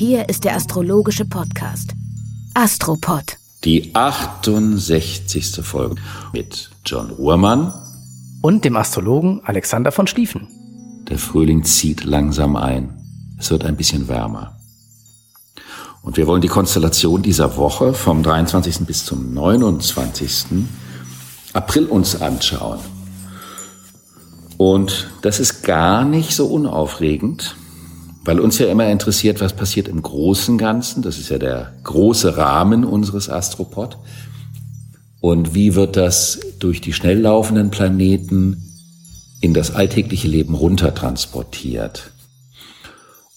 Hier ist der astrologische Podcast Astropod. Die 68. Folge mit John Uhrmann und dem Astrologen Alexander von Schlieffen. Der Frühling zieht langsam ein. Es wird ein bisschen wärmer. Und wir wollen die Konstellation dieser Woche vom 23. bis zum 29. April uns anschauen. Und das ist gar nicht so unaufregend, weil uns ja immer interessiert, was passiert im großen Ganzen. Das ist ja der große Rahmen unseres Astropod. Und wie wird das durch die schnell laufenden Planeten in das alltägliche Leben runtertransportiert?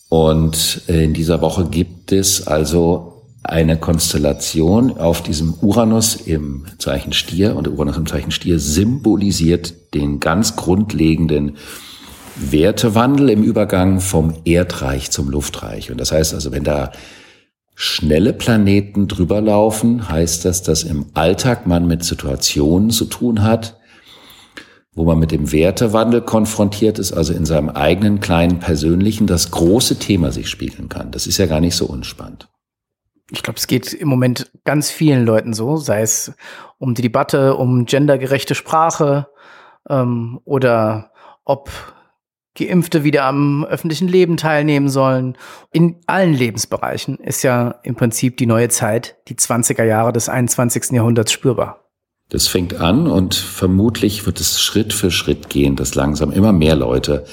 Und in dieser Woche gibt es also eine Konstellation auf diesem Uranus im Zeichen Stier und der Uranus im Zeichen Stier symbolisiert den ganz grundlegenden Wertewandel im Übergang vom Erdreich zum Luftreich. Und das heißt also, wenn da schnelle Planeten drüber laufen, heißt das, dass im Alltag man mit Situationen zu tun hat, wo man mit dem Wertewandel konfrontiert ist, also in seinem eigenen kleinen persönlichen, das große Thema sich spiegeln kann. Das ist ja gar nicht so unspannend. Ich glaube, es geht im Moment ganz vielen Leuten so, sei es um die Debatte um gendergerechte Sprache ähm, oder ob Geimpfte wieder am öffentlichen Leben teilnehmen sollen. In allen Lebensbereichen ist ja im Prinzip die neue Zeit, die 20er Jahre des 21. Jahrhunderts spürbar. Das fängt an und vermutlich wird es Schritt für Schritt gehen, dass langsam immer mehr Leute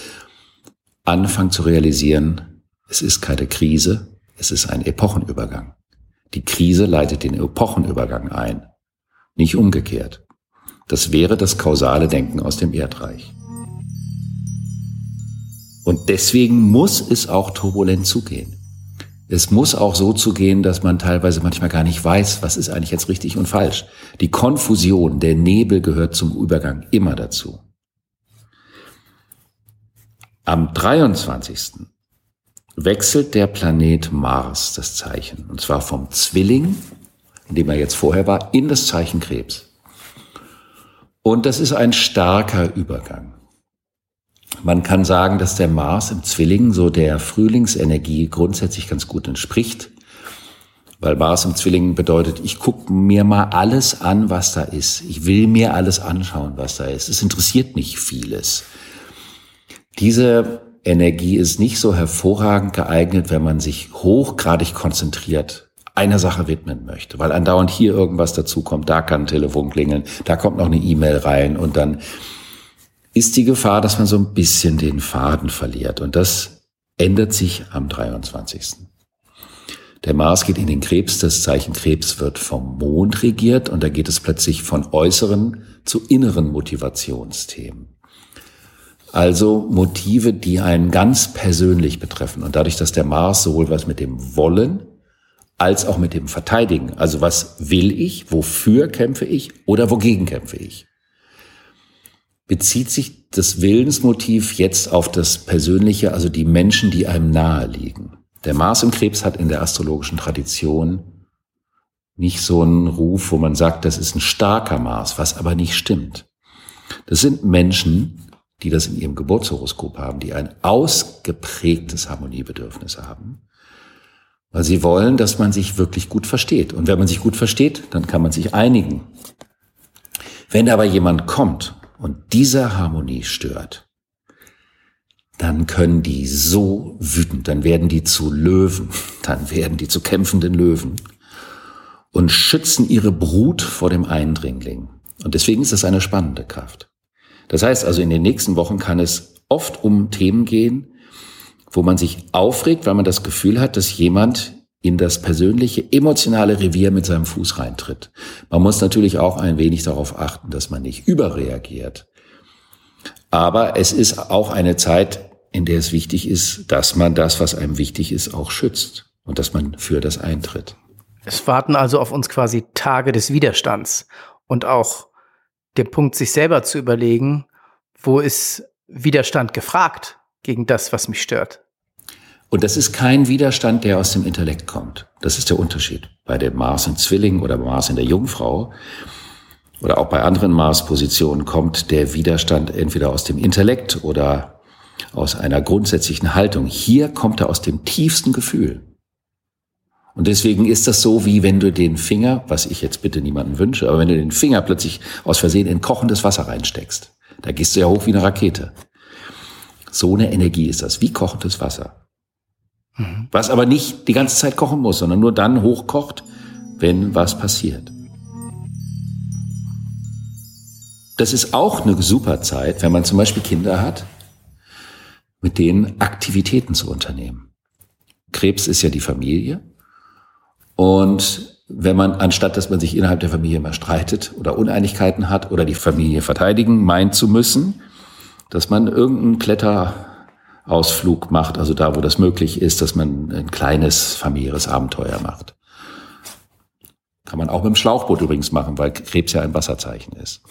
anfangen zu realisieren, es ist keine Krise, es ist ein Epochenübergang. Die Krise leitet den Epochenübergang ein, nicht umgekehrt. Das wäre das kausale Denken aus dem Erdreich. Und deswegen muss es auch turbulent zugehen. Es muss auch so zugehen, dass man teilweise manchmal gar nicht weiß, was ist eigentlich jetzt richtig und falsch. Die Konfusion, der Nebel gehört zum Übergang immer dazu. Am 23. wechselt der Planet Mars das Zeichen. Und zwar vom Zwilling, in dem er jetzt vorher war, in das Zeichen Krebs. Und das ist ein starker Übergang. Man kann sagen, dass der Mars im Zwilling so der Frühlingsenergie grundsätzlich ganz gut entspricht. Weil Mars im Zwilling bedeutet, ich gucke mir mal alles an, was da ist. Ich will mir alles anschauen, was da ist. Es interessiert nicht vieles. Diese Energie ist nicht so hervorragend geeignet, wenn man sich hochgradig konzentriert einer Sache widmen möchte, weil andauernd hier irgendwas dazukommt, da kann ein Telefon klingeln, da kommt noch eine E-Mail rein und dann ist die Gefahr, dass man so ein bisschen den Faden verliert. Und das ändert sich am 23. Der Mars geht in den Krebs, das Zeichen Krebs wird vom Mond regiert und da geht es plötzlich von äußeren zu inneren Motivationsthemen. Also Motive, die einen ganz persönlich betreffen. Und dadurch, dass der Mars sowohl was mit dem Wollen als auch mit dem Verteidigen, also was will ich, wofür kämpfe ich oder wogegen kämpfe ich, bezieht sich das Willensmotiv jetzt auf das Persönliche, also die Menschen, die einem nahe liegen. Der Mars im Krebs hat in der astrologischen Tradition nicht so einen Ruf, wo man sagt, das ist ein starker Mars, was aber nicht stimmt. Das sind Menschen, die das in ihrem Geburtshoroskop haben, die ein ausgeprägtes Harmoniebedürfnis haben, weil sie wollen, dass man sich wirklich gut versteht. Und wenn man sich gut versteht, dann kann man sich einigen. Wenn aber jemand kommt und diese Harmonie stört, dann können die so wütend, dann werden die zu Löwen, dann werden die zu kämpfenden Löwen und schützen ihre Brut vor dem Eindringling. Und deswegen ist das eine spannende Kraft. Das heißt also, in den nächsten Wochen kann es oft um Themen gehen, wo man sich aufregt, weil man das Gefühl hat, dass jemand in das persönliche, emotionale Revier mit seinem Fuß reintritt. Man muss natürlich auch ein wenig darauf achten, dass man nicht überreagiert. Aber es ist auch eine Zeit, in der es wichtig ist, dass man das, was einem wichtig ist, auch schützt und dass man für das eintritt. Es warten also auf uns quasi Tage des Widerstands und auch der Punkt, sich selber zu überlegen, wo ist Widerstand gefragt gegen das, was mich stört. Und das ist kein Widerstand, der aus dem Intellekt kommt. Das ist der Unterschied. Bei dem Mars in Zwilling oder Mars in der Jungfrau oder auch bei anderen Mars-Positionen kommt der Widerstand entweder aus dem Intellekt oder aus einer grundsätzlichen Haltung. Hier kommt er aus dem tiefsten Gefühl. Und deswegen ist das so, wie wenn du den Finger, was ich jetzt bitte niemandem wünsche, aber wenn du den Finger plötzlich aus Versehen in kochendes Wasser reinsteckst, da gehst du ja hoch wie eine Rakete. So eine Energie ist das, wie kochendes Wasser. Mhm. Was aber nicht die ganze Zeit kochen muss, sondern nur dann hochkocht, wenn was passiert. Das ist auch eine super Zeit, wenn man zum Beispiel Kinder hat, mit denen Aktivitäten zu unternehmen. Krebs ist ja die Familie. Und wenn man, anstatt dass man sich innerhalb der Familie immer streitet oder Uneinigkeiten hat oder die Familie verteidigen meint zu müssen, dass man irgendeinen Kletterausflug macht, also da, wo das möglich ist, dass man ein kleines familiäres Abenteuer macht. Kann man auch mit dem Schlauchboot übrigens machen, weil Krebs ja ein Wasserzeichen ist.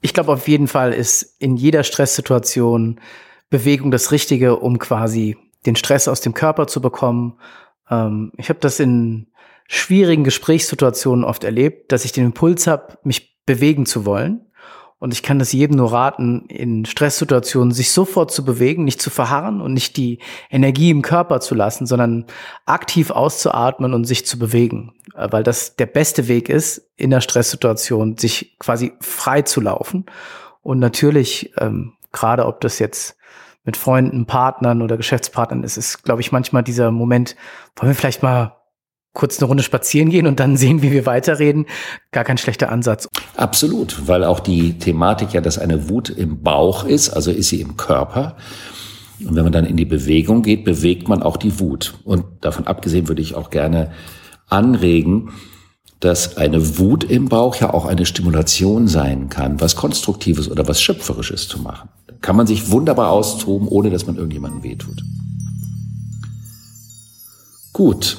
Ich glaube, auf jeden Fall ist in jeder Stresssituation Bewegung das Richtige, um quasi den Stress aus dem Körper zu bekommen. Ähm, ich habe das in schwierigen Gesprächssituationen oft erlebt, dass ich den Impuls habe, mich bewegen zu wollen. Und ich kann das jedem nur raten, in Stresssituationen sich sofort zu bewegen, nicht zu verharren und nicht die Energie im Körper zu lassen, sondern aktiv auszuatmen und sich zu bewegen. Äh, weil das der beste Weg ist, in der Stresssituation sich quasi frei zu laufen. Und natürlich, ähm, gerade ob das jetzt mit Freunden, Partnern oder Geschäftspartnern ist, ist, glaube ich, manchmal dieser Moment, wollen wir vielleicht mal kurz eine Runde spazieren gehen und dann sehen, wie wir weiterreden, gar kein schlechter Ansatz. Absolut, weil auch die Thematik ja, dass eine Wut im Bauch ist, also ist sie im Körper. Und wenn man dann in die Bewegung geht, bewegt man auch die Wut. Und davon abgesehen würde ich auch gerne anregen, dass eine Wut im Bauch ja auch eine Stimulation sein kann, was Konstruktives oder was Schöpferisches zu machen. Da kann man sich wunderbar austoben, ohne dass man irgendjemandem wehtut. Gut,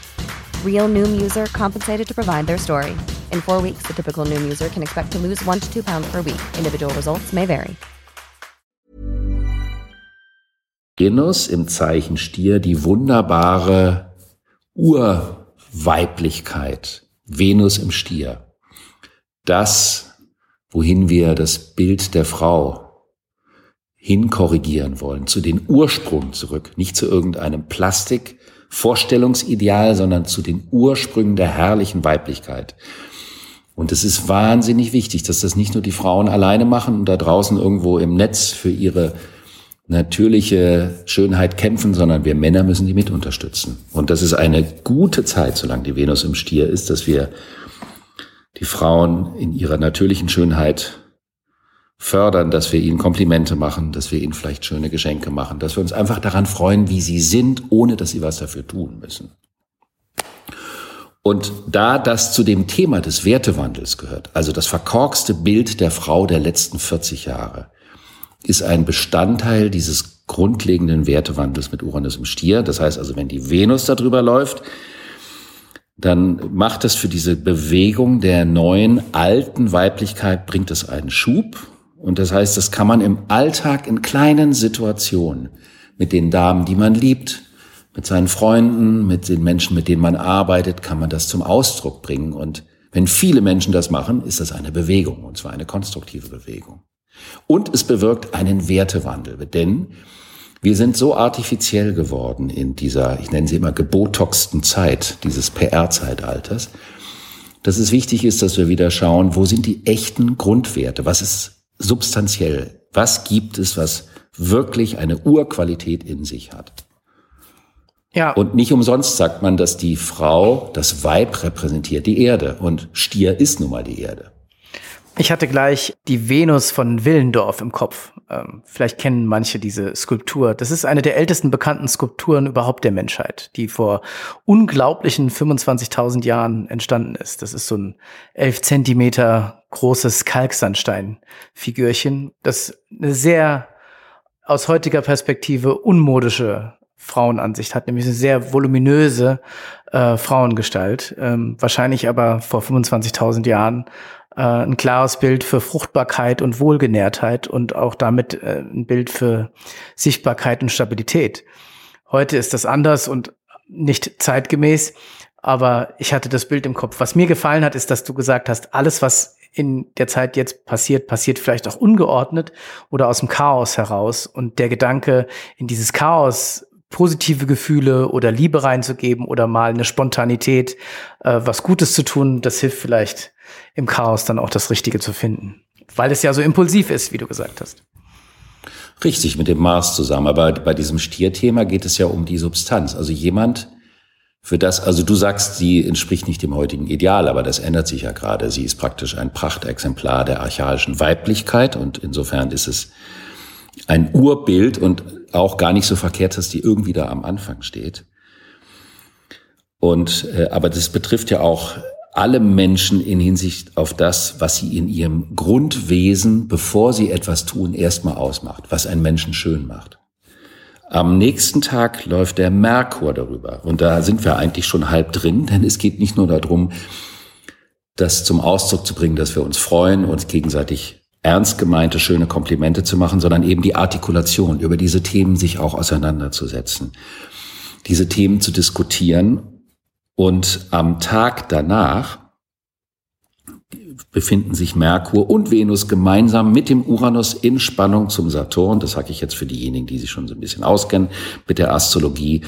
Real Noom user compensated to provide their story. In four weeks, the typical Noom user can expect to lose one to two pounds per week. Individual results may vary. Venus im Zeichen Stier, die wunderbare Urweiblichkeit. Venus im Stier. Das, wohin wir das Bild der Frau hinkorrigieren wollen, zu den Ursprung zurück, nicht zu irgendeinem Plastik, Vorstellungsideal, sondern zu den Ursprüngen der herrlichen Weiblichkeit. Und es ist wahnsinnig wichtig, dass das nicht nur die Frauen alleine machen und da draußen irgendwo im Netz für ihre natürliche Schönheit kämpfen, sondern wir Männer müssen die mit unterstützen. Und das ist eine gute Zeit, solange die Venus im Stier ist, dass wir die Frauen in ihrer natürlichen Schönheit fördern, dass wir ihnen Komplimente machen, dass wir ihnen vielleicht schöne Geschenke machen, dass wir uns einfach daran freuen, wie sie sind, ohne dass sie was dafür tun müssen. Und da das zu dem Thema des Wertewandels gehört, also das verkorkste Bild der Frau der letzten 40 Jahre, ist ein Bestandteil dieses grundlegenden Wertewandels mit Uranus im Stier. Das heißt also, wenn die Venus darüber läuft, dann macht es für diese Bewegung der neuen, alten Weiblichkeit, bringt es einen Schub und das heißt, das kann man im Alltag in kleinen Situationen mit den Damen, die man liebt, mit seinen Freunden, mit den Menschen, mit denen man arbeitet, kann man das zum Ausdruck bringen. Und wenn viele Menschen das machen, ist das eine Bewegung, und zwar eine konstruktive Bewegung. Und es bewirkt einen Wertewandel, denn wir sind so artifiziell geworden in dieser, ich nenne sie immer gebotoxten Zeit, dieses PR-Zeitalters, dass es wichtig ist, dass wir wieder schauen, wo sind die echten Grundwerte, was ist substanziell. Was gibt es, was wirklich eine Urqualität in sich hat. Ja. Und nicht umsonst sagt man, dass die Frau, das Weib repräsentiert die Erde und Stier ist nun mal die Erde. Ich hatte gleich die Venus von Willendorf im Kopf. Ähm, vielleicht kennen manche diese Skulptur. Das ist eine der ältesten bekannten Skulpturen überhaupt der Menschheit, die vor unglaublichen 25.000 Jahren entstanden ist. Das ist so ein elf Zentimeter großes Kalksandstein-Figürchen, das eine sehr aus heutiger Perspektive unmodische Frauenansicht hat, nämlich eine sehr voluminöse äh, Frauengestalt. Ähm, wahrscheinlich aber vor 25.000 Jahren äh, ein klares Bild für Fruchtbarkeit und Wohlgenährtheit und auch damit äh, ein Bild für Sichtbarkeit und Stabilität. Heute ist das anders und nicht zeitgemäß, aber ich hatte das Bild im Kopf. Was mir gefallen hat, ist, dass du gesagt hast, alles, was in der Zeit jetzt passiert, passiert vielleicht auch ungeordnet oder aus dem Chaos heraus. Und der Gedanke, in dieses Chaos positive Gefühle oder Liebe reinzugeben oder mal eine Spontanität, äh, was Gutes zu tun, das hilft vielleicht im Chaos dann auch das Richtige zu finden. Weil es ja so impulsiv ist, wie du gesagt hast. Richtig, mit dem Mars zusammen. Aber bei diesem Stierthema geht es ja um die Substanz. Also jemand, für das, also du sagst, sie entspricht nicht dem heutigen Ideal, aber das ändert sich ja gerade. Sie ist praktisch ein Prachtexemplar der archaischen Weiblichkeit und insofern ist es ein Urbild und auch gar nicht so verkehrt, dass die irgendwie da am Anfang steht. Und äh, aber das betrifft ja auch alle Menschen in Hinsicht auf das, was sie in ihrem Grundwesen, bevor sie etwas tun, erstmal ausmacht, was einen Menschen schön macht. Am nächsten Tag läuft der Merkur darüber. Und da sind wir eigentlich schon halb drin, denn es geht nicht nur darum, das zum Ausdruck zu bringen, dass wir uns freuen, uns gegenseitig ernst gemeinte, schöne Komplimente zu machen, sondern eben die Artikulation, über diese Themen sich auch auseinanderzusetzen, diese Themen zu diskutieren und am Tag danach befinden sich Merkur und Venus gemeinsam mit dem Uranus in Spannung zum Saturn. Das sage ich jetzt für diejenigen, die sich schon so ein bisschen auskennen mit der Astrologie.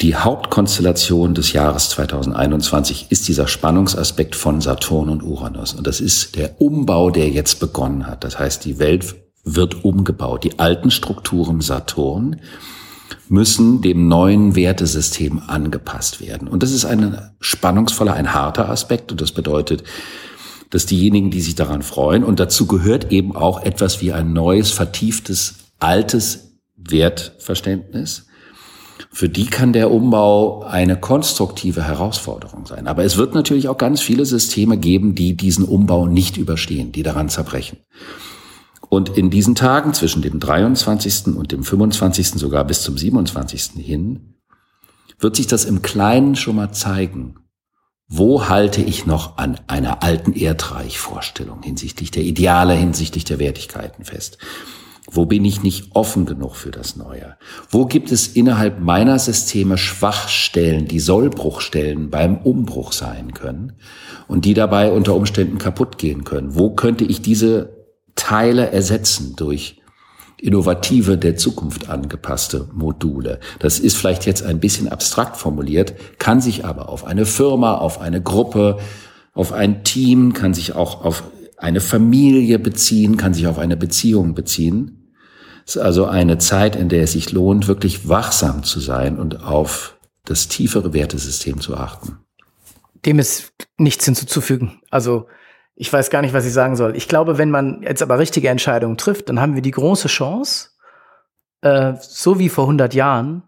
Die Hauptkonstellation des Jahres 2021 ist dieser Spannungsaspekt von Saturn und Uranus. Und das ist der Umbau, der jetzt begonnen hat. Das heißt, die Welt wird umgebaut. Die alten Strukturen Saturn müssen dem neuen Wertesystem angepasst werden. Und das ist ein spannungsvoller, ein harter Aspekt. Und das bedeutet, dass diejenigen, die sich daran freuen, und dazu gehört eben auch etwas wie ein neues, vertieftes, altes Wertverständnis, für die kann der Umbau eine konstruktive Herausforderung sein. Aber es wird natürlich auch ganz viele Systeme geben, die diesen Umbau nicht überstehen, die daran zerbrechen. Und in diesen Tagen zwischen dem 23. und dem 25. sogar bis zum 27. hin wird sich das im Kleinen schon mal zeigen. Wo halte ich noch an einer alten Erdreichvorstellung hinsichtlich der Ideale, hinsichtlich der Wertigkeiten fest? Wo bin ich nicht offen genug für das Neue? Wo gibt es innerhalb meiner Systeme Schwachstellen, die Sollbruchstellen beim Umbruch sein können und die dabei unter Umständen kaputt gehen können? Wo könnte ich diese Teile ersetzen durch innovative, der Zukunft angepasste Module. Das ist vielleicht jetzt ein bisschen abstrakt formuliert, kann sich aber auf eine Firma, auf eine Gruppe, auf ein Team, kann sich auch auf eine Familie beziehen, kann sich auf eine Beziehung beziehen. Es ist also eine Zeit, in der es sich lohnt, wirklich wachsam zu sein und auf das tiefere Wertesystem zu achten. Dem ist nichts hinzuzufügen. Also ich weiß gar nicht, was ich sagen soll. Ich glaube, wenn man jetzt aber richtige Entscheidungen trifft, dann haben wir die große Chance, äh, so wie vor 100 Jahren,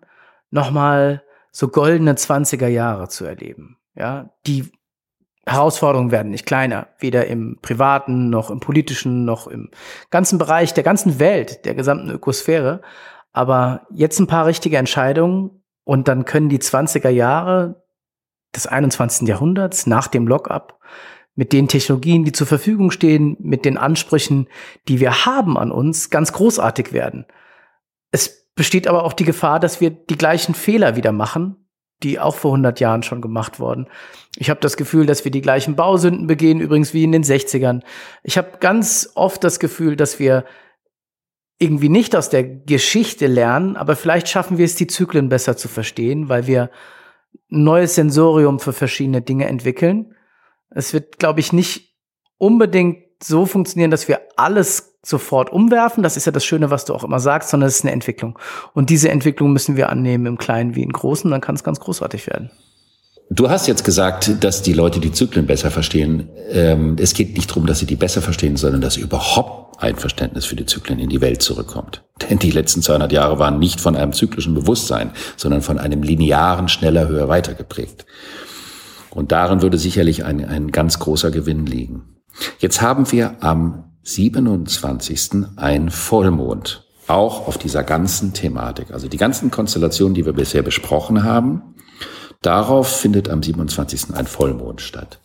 nochmal so goldene 20er Jahre zu erleben. Ja, die Herausforderungen werden nicht kleiner, weder im privaten noch im politischen noch im ganzen Bereich der ganzen Welt, der gesamten Ökosphäre. Aber jetzt ein paar richtige Entscheidungen und dann können die 20er Jahre des 21. Jahrhunderts nach dem Lockup mit den Technologien, die zur Verfügung stehen, mit den Ansprüchen, die wir haben an uns, ganz großartig werden. Es besteht aber auch die Gefahr, dass wir die gleichen Fehler wieder machen, die auch vor 100 Jahren schon gemacht wurden. Ich habe das Gefühl, dass wir die gleichen Bausünden begehen, übrigens wie in den 60ern. Ich habe ganz oft das Gefühl, dass wir irgendwie nicht aus der Geschichte lernen, aber vielleicht schaffen wir es, die Zyklen besser zu verstehen, weil wir ein neues Sensorium für verschiedene Dinge entwickeln. Es wird, glaube ich, nicht unbedingt so funktionieren, dass wir alles sofort umwerfen. Das ist ja das Schöne, was du auch immer sagst, sondern es ist eine Entwicklung. Und diese Entwicklung müssen wir annehmen im Kleinen wie im Großen, dann kann es ganz großartig werden. Du hast jetzt gesagt, dass die Leute die Zyklen besser verstehen. Ähm, es geht nicht darum, dass sie die besser verstehen, sondern dass überhaupt ein Verständnis für die Zyklen in die Welt zurückkommt. Denn die letzten 200 Jahre waren nicht von einem zyklischen Bewusstsein, sondern von einem linearen, schneller, höher, weiter geprägt. Und darin würde sicherlich ein, ein ganz großer Gewinn liegen. Jetzt haben wir am 27. ein Vollmond, auch auf dieser ganzen Thematik. Also die ganzen Konstellationen, die wir bisher besprochen haben, darauf findet am 27. ein Vollmond statt.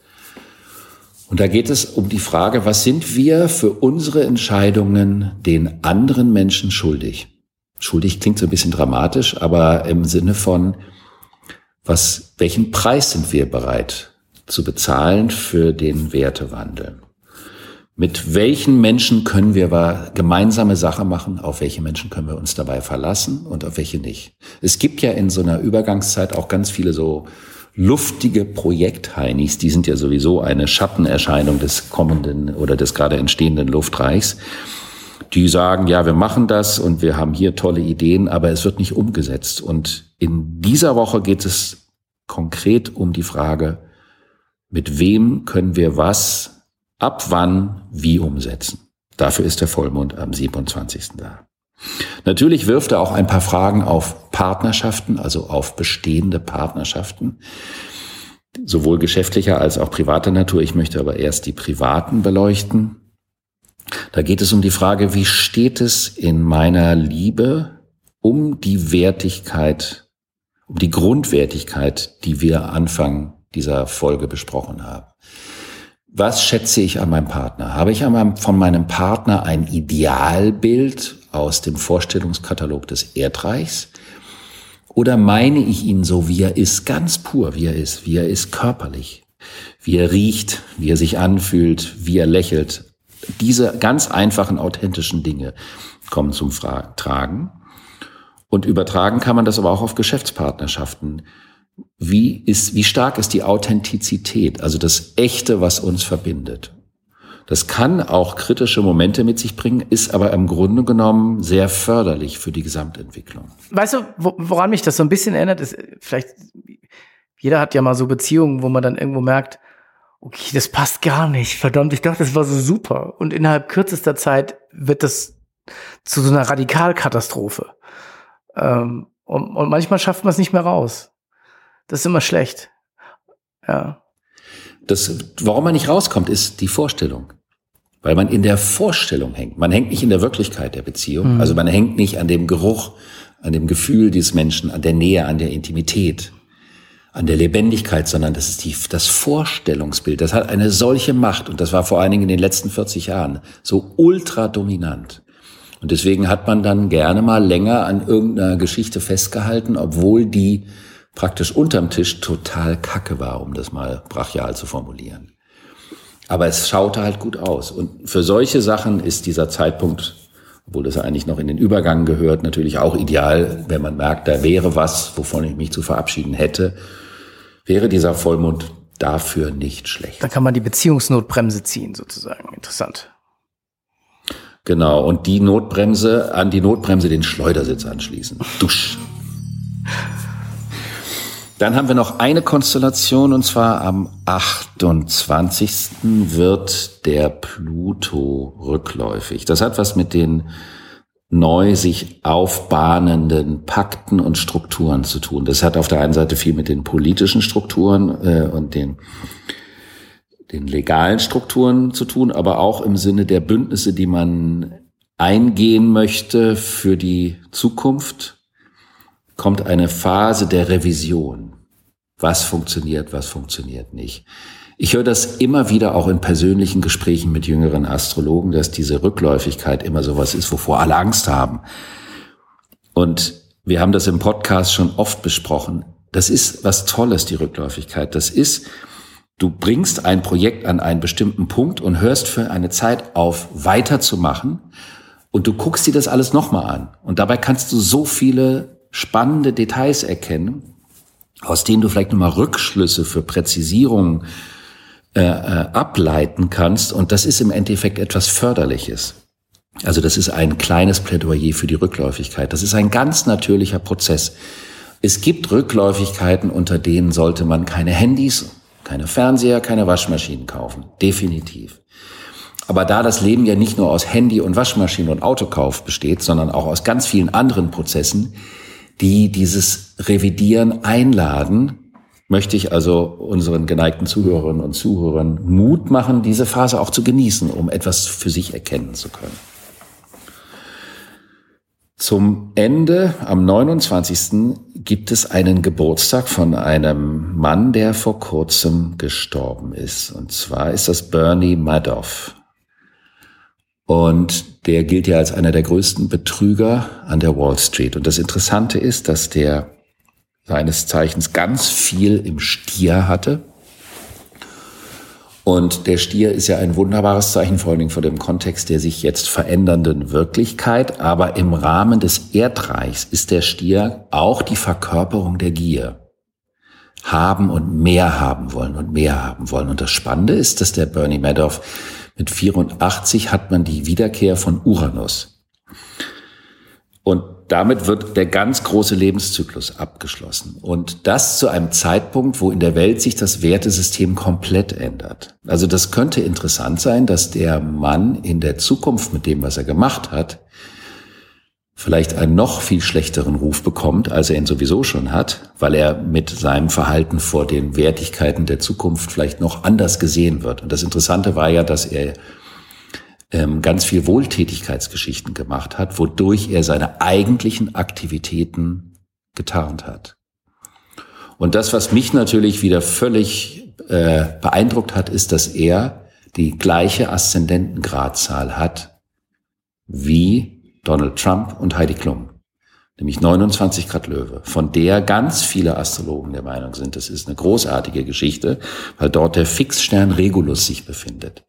Und da geht es um die Frage, was sind wir für unsere Entscheidungen den anderen Menschen schuldig? Schuldig klingt so ein bisschen dramatisch, aber im Sinne von, was, welchen Preis sind wir bereit zu bezahlen für den Wertewandel? Mit welchen Menschen können wir gemeinsame Sache machen? Auf welche Menschen können wir uns dabei verlassen und auf welche nicht? Es gibt ja in so einer Übergangszeit auch ganz viele so luftige Projektheinis, die sind ja sowieso eine Schattenerscheinung des kommenden oder des gerade entstehenden Luftreichs. Die sagen, ja, wir machen das und wir haben hier tolle Ideen, aber es wird nicht umgesetzt. Und in dieser Woche geht es konkret um die Frage, mit wem können wir was, ab wann, wie umsetzen. Dafür ist der Vollmond am 27. da. Natürlich wirft er auch ein paar Fragen auf Partnerschaften, also auf bestehende Partnerschaften, sowohl geschäftlicher als auch privater Natur. Ich möchte aber erst die privaten beleuchten. Da geht es um die Frage, wie steht es in meiner Liebe um die Wertigkeit um die Grundwertigkeit, die wir Anfang dieser Folge besprochen haben. Was schätze ich an meinem Partner? Habe ich von meinem Partner ein Idealbild aus dem Vorstellungskatalog des Erdreichs? Oder meine ich ihn so, wie er ist, ganz pur, wie er ist, wie er ist körperlich, wie er riecht, wie er sich anfühlt, wie er lächelt? Diese ganz einfachen, authentischen Dinge kommen zum Fra Tragen. Und übertragen kann man das aber auch auf Geschäftspartnerschaften. Wie ist, wie stark ist die Authentizität, also das Echte, was uns verbindet? Das kann auch kritische Momente mit sich bringen, ist aber im Grunde genommen sehr förderlich für die Gesamtentwicklung. Weißt du, woran mich das so ein bisschen erinnert, ist vielleicht, jeder hat ja mal so Beziehungen, wo man dann irgendwo merkt, okay, das passt gar nicht. Verdammt, ich dachte, das war so super. Und innerhalb kürzester Zeit wird das zu so einer Radikalkatastrophe. Ähm, und, und manchmal schafft man es nicht mehr raus. Das ist immer schlecht. Ja. Das, warum man nicht rauskommt, ist die Vorstellung. Weil man in der Vorstellung hängt. Man hängt nicht in der Wirklichkeit der Beziehung. Mhm. Also man hängt nicht an dem Geruch, an dem Gefühl des Menschen, an der Nähe, an der Intimität, an der Lebendigkeit, sondern das ist die, das Vorstellungsbild. Das hat eine solche Macht und das war vor allen Dingen in den letzten 40 Jahren so ultra dominant. Und deswegen hat man dann gerne mal länger an irgendeiner Geschichte festgehalten, obwohl die praktisch unterm Tisch total kacke war, um das mal brachial zu formulieren. Aber es schaute halt gut aus. Und für solche Sachen ist dieser Zeitpunkt, obwohl das eigentlich noch in den Übergang gehört, natürlich auch ideal, wenn man merkt, da wäre was, wovon ich mich zu verabschieden hätte, wäre dieser Vollmond dafür nicht schlecht. Da kann man die Beziehungsnotbremse ziehen, sozusagen. Interessant. Genau, und die Notbremse, an die Notbremse den Schleudersitz anschließen. Dusch. Dann haben wir noch eine Konstellation und zwar am 28. wird der Pluto rückläufig. Das hat was mit den neu sich aufbahnenden Pakten und Strukturen zu tun. Das hat auf der einen Seite viel mit den politischen Strukturen äh, und den den legalen Strukturen zu tun, aber auch im Sinne der Bündnisse, die man eingehen möchte für die Zukunft, kommt eine Phase der Revision. Was funktioniert, was funktioniert nicht. Ich höre das immer wieder auch in persönlichen Gesprächen mit jüngeren Astrologen, dass diese Rückläufigkeit immer sowas ist, wovor alle Angst haben. Und wir haben das im Podcast schon oft besprochen. Das ist was Tolles, die Rückläufigkeit. Das ist, Du bringst ein Projekt an einen bestimmten Punkt und hörst für eine Zeit auf, weiterzumachen. Und du guckst dir das alles nochmal an. Und dabei kannst du so viele spannende Details erkennen, aus denen du vielleicht nochmal Rückschlüsse für Präzisierungen äh, äh, ableiten kannst. Und das ist im Endeffekt etwas Förderliches. Also das ist ein kleines Plädoyer für die Rückläufigkeit. Das ist ein ganz natürlicher Prozess. Es gibt Rückläufigkeiten, unter denen sollte man keine Handys, keine Fernseher, keine Waschmaschinen kaufen. Definitiv. Aber da das Leben ja nicht nur aus Handy und Waschmaschine und Autokauf besteht, sondern auch aus ganz vielen anderen Prozessen, die dieses Revidieren einladen, möchte ich also unseren geneigten Zuhörerinnen und Zuhörern Mut machen, diese Phase auch zu genießen, um etwas für sich erkennen zu können. Zum Ende, am 29. gibt es einen Geburtstag von einem Mann, der vor kurzem gestorben ist. Und zwar ist das Bernie Madoff. Und der gilt ja als einer der größten Betrüger an der Wall Street. Und das Interessante ist, dass der seines Zeichens ganz viel im Stier hatte und der Stier ist ja ein wunderbares Zeichen, vor allen Dingen vor dem Kontext der sich jetzt verändernden Wirklichkeit. Aber im Rahmen des Erdreichs ist der Stier auch die Verkörperung der Gier. Haben und mehr haben wollen und mehr haben wollen. Und das Spannende ist, dass der Bernie Madoff mit 84 hat man die Wiederkehr von Uranus. Und damit wird der ganz große Lebenszyklus abgeschlossen. Und das zu einem Zeitpunkt, wo in der Welt sich das Wertesystem komplett ändert. Also das könnte interessant sein, dass der Mann in der Zukunft mit dem, was er gemacht hat, vielleicht einen noch viel schlechteren Ruf bekommt, als er ihn sowieso schon hat, weil er mit seinem Verhalten vor den Wertigkeiten der Zukunft vielleicht noch anders gesehen wird. Und das Interessante war ja, dass er ähm, ganz viel Wohltätigkeitsgeschichten gemacht hat, wodurch er seine eigentlichen Aktivitäten getarnt hat. Und das, was mich natürlich wieder völlig äh, beeindruckt hat, ist, dass er die gleiche Aszendentengradzahl hat wie Donald Trump und Heidi Klum, nämlich 29 Grad Löwe, von der ganz viele Astrologen der Meinung sind, das ist eine großartige Geschichte, weil dort der Fixstern Regulus sich befindet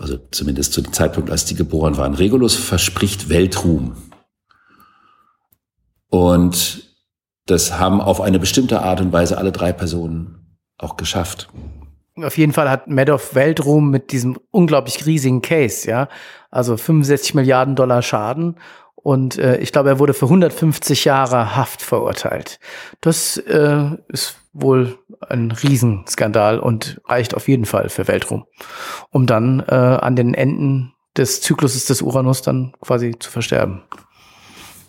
also zumindest zu dem Zeitpunkt, als die geboren waren. Regulus verspricht Weltruhm. Und das haben auf eine bestimmte Art und Weise alle drei Personen auch geschafft. Auf jeden Fall hat Madoff Weltruhm mit diesem unglaublich riesigen Case, ja. Also 65 Milliarden Dollar Schaden und äh, ich glaube, er wurde für 150 Jahre Haft verurteilt. Das äh, ist wohl ein Riesenskandal und reicht auf jeden Fall für Weltruhm, um dann äh, an den Enden des Zykluses des Uranus dann quasi zu versterben.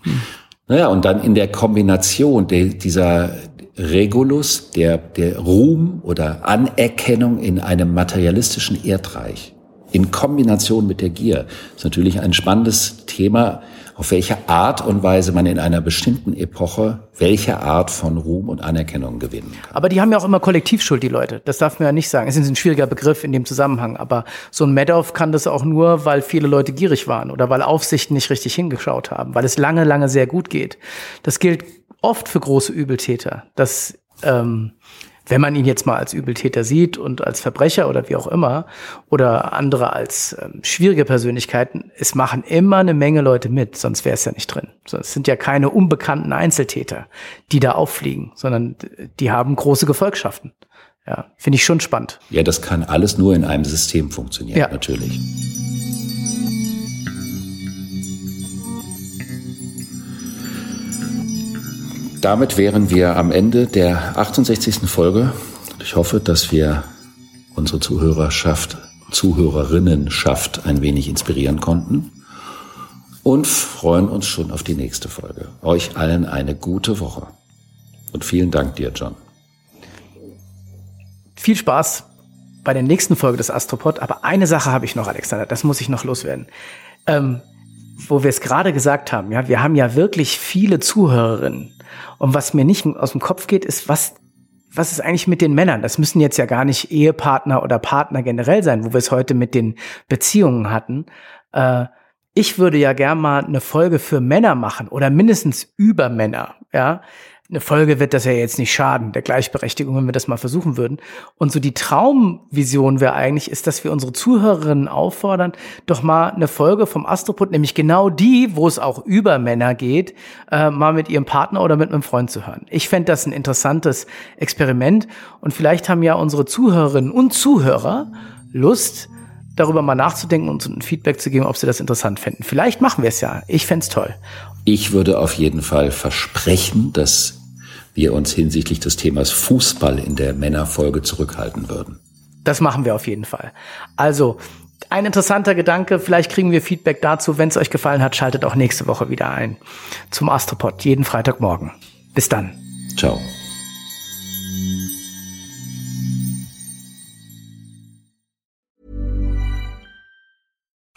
Hm. Naja, und dann in der Kombination der, dieser Regulus, der, der Ruhm oder Anerkennung in einem materialistischen Erdreich, in Kombination mit der Gier, ist natürlich ein spannendes Thema, auf welche Art und Weise man in einer bestimmten Epoche welche Art von Ruhm und Anerkennung gewinnen kann. Aber die haben ja auch immer Kollektivschuld, die Leute. Das darf man ja nicht sagen. Es ist ein schwieriger Begriff in dem Zusammenhang. Aber so ein Madoff kann das auch nur, weil viele Leute gierig waren oder weil Aufsichten nicht richtig hingeschaut haben, weil es lange, lange sehr gut geht. Das gilt oft für große Übeltäter. Das ähm, wenn man ihn jetzt mal als Übeltäter sieht und als Verbrecher oder wie auch immer oder andere als ähm, schwierige Persönlichkeiten, es machen immer eine Menge Leute mit, sonst wäre es ja nicht drin. Es sind ja keine unbekannten Einzeltäter, die da auffliegen, sondern die haben große Gefolgschaften. Ja, finde ich schon spannend. Ja, das kann alles nur in einem System funktionieren, ja. natürlich. Damit wären wir am Ende der 68. Folge. Ich hoffe, dass wir unsere Zuhörerschaft, Zuhörerinnenschaft ein wenig inspirieren konnten und freuen uns schon auf die nächste Folge. Euch allen eine gute Woche. Und vielen Dank dir, John. Viel Spaß bei der nächsten Folge des Astropod. Aber eine Sache habe ich noch, Alexander, das muss ich noch loswerden. Ähm, wo wir es gerade gesagt haben, ja, wir haben ja wirklich viele Zuhörerinnen und was mir nicht aus dem Kopf geht, ist, was, was ist eigentlich mit den Männern? Das müssen jetzt ja gar nicht Ehepartner oder Partner generell sein, wo wir es heute mit den Beziehungen hatten. Äh, ich würde ja gern mal eine Folge für Männer machen oder mindestens über Männer, ja. Eine Folge wird das ja jetzt nicht schaden, der Gleichberechtigung, wenn wir das mal versuchen würden. Und so die Traumvision wäre eigentlich, ist, dass wir unsere Zuhörerinnen auffordern, doch mal eine Folge vom Astropod, nämlich genau die, wo es auch über Männer geht, äh, mal mit ihrem Partner oder mit einem Freund zu hören. Ich fände das ein interessantes Experiment und vielleicht haben ja unsere Zuhörerinnen und Zuhörer Lust, darüber mal nachzudenken und ein Feedback zu geben, ob sie das interessant finden. Vielleicht machen wir es ja. Ich fände toll. Ich würde auf jeden Fall versprechen, dass wir uns hinsichtlich des Themas Fußball in der Männerfolge zurückhalten würden. Das machen wir auf jeden Fall. Also, ein interessanter Gedanke, vielleicht kriegen wir Feedback dazu. Wenn es euch gefallen hat, schaltet auch nächste Woche wieder ein zum Astropod, jeden Freitagmorgen. Bis dann. Ciao.